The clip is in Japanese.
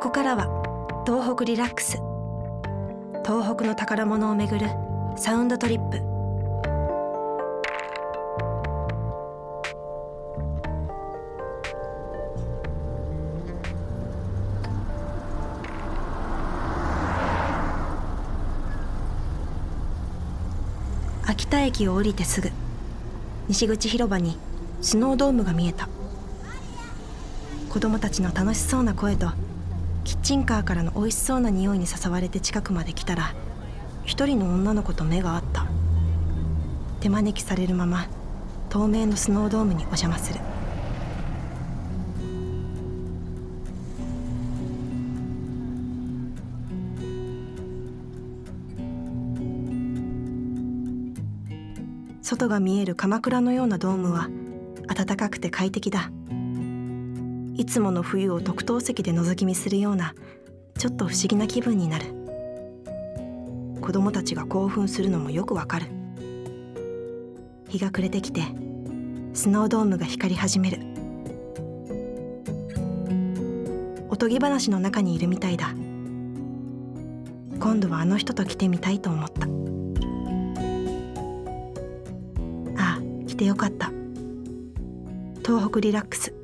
ここからは東北リラックス。東北の宝物をめぐるサウンドトリップ。秋田駅を降りてすぐ西口広場にスノードームが見えた。子供たちの楽しそうな声とキッチンカーからの美味しそうな匂いに誘われて近くまで来たら一人の女の子と目が合った。手招きされるまま透明のスノードームにお邪魔する。外が見える鎌倉のようなドームは暖かくて快適だ。いつもの冬を特等席で覗き見するようなちょっと不思議な気分になる。子供たちが興奮するのもよくわかる。日が暮れてきてスノードームが光り始める。おとぎ話の中にいるみたいだ。今度はあの人と来てみたいと思った。ああ来てよかった。東北リラックス。